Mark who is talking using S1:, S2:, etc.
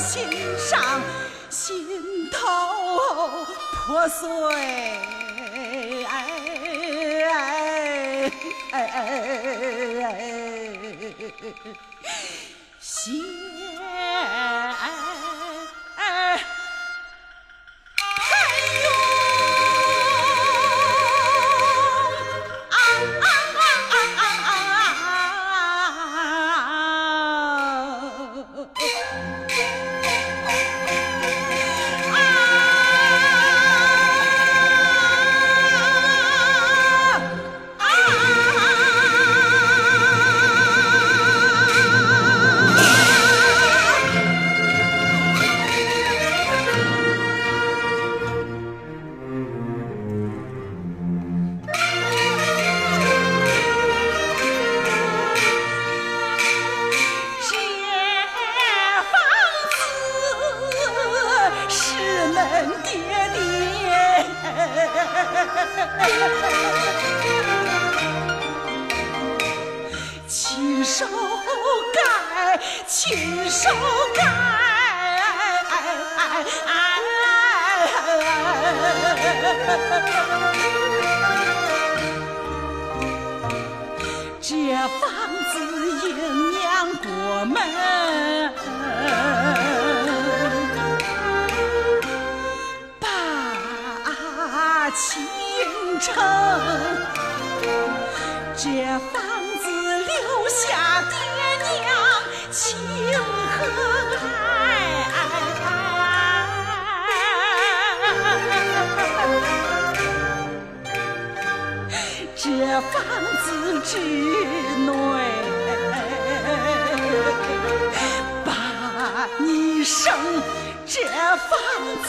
S1: 心上，心头破碎。心。亲手盖，亲手盖，这房子迎娘成，这房子。留下爹娘情和爱，这房子之内，把你生，这房子。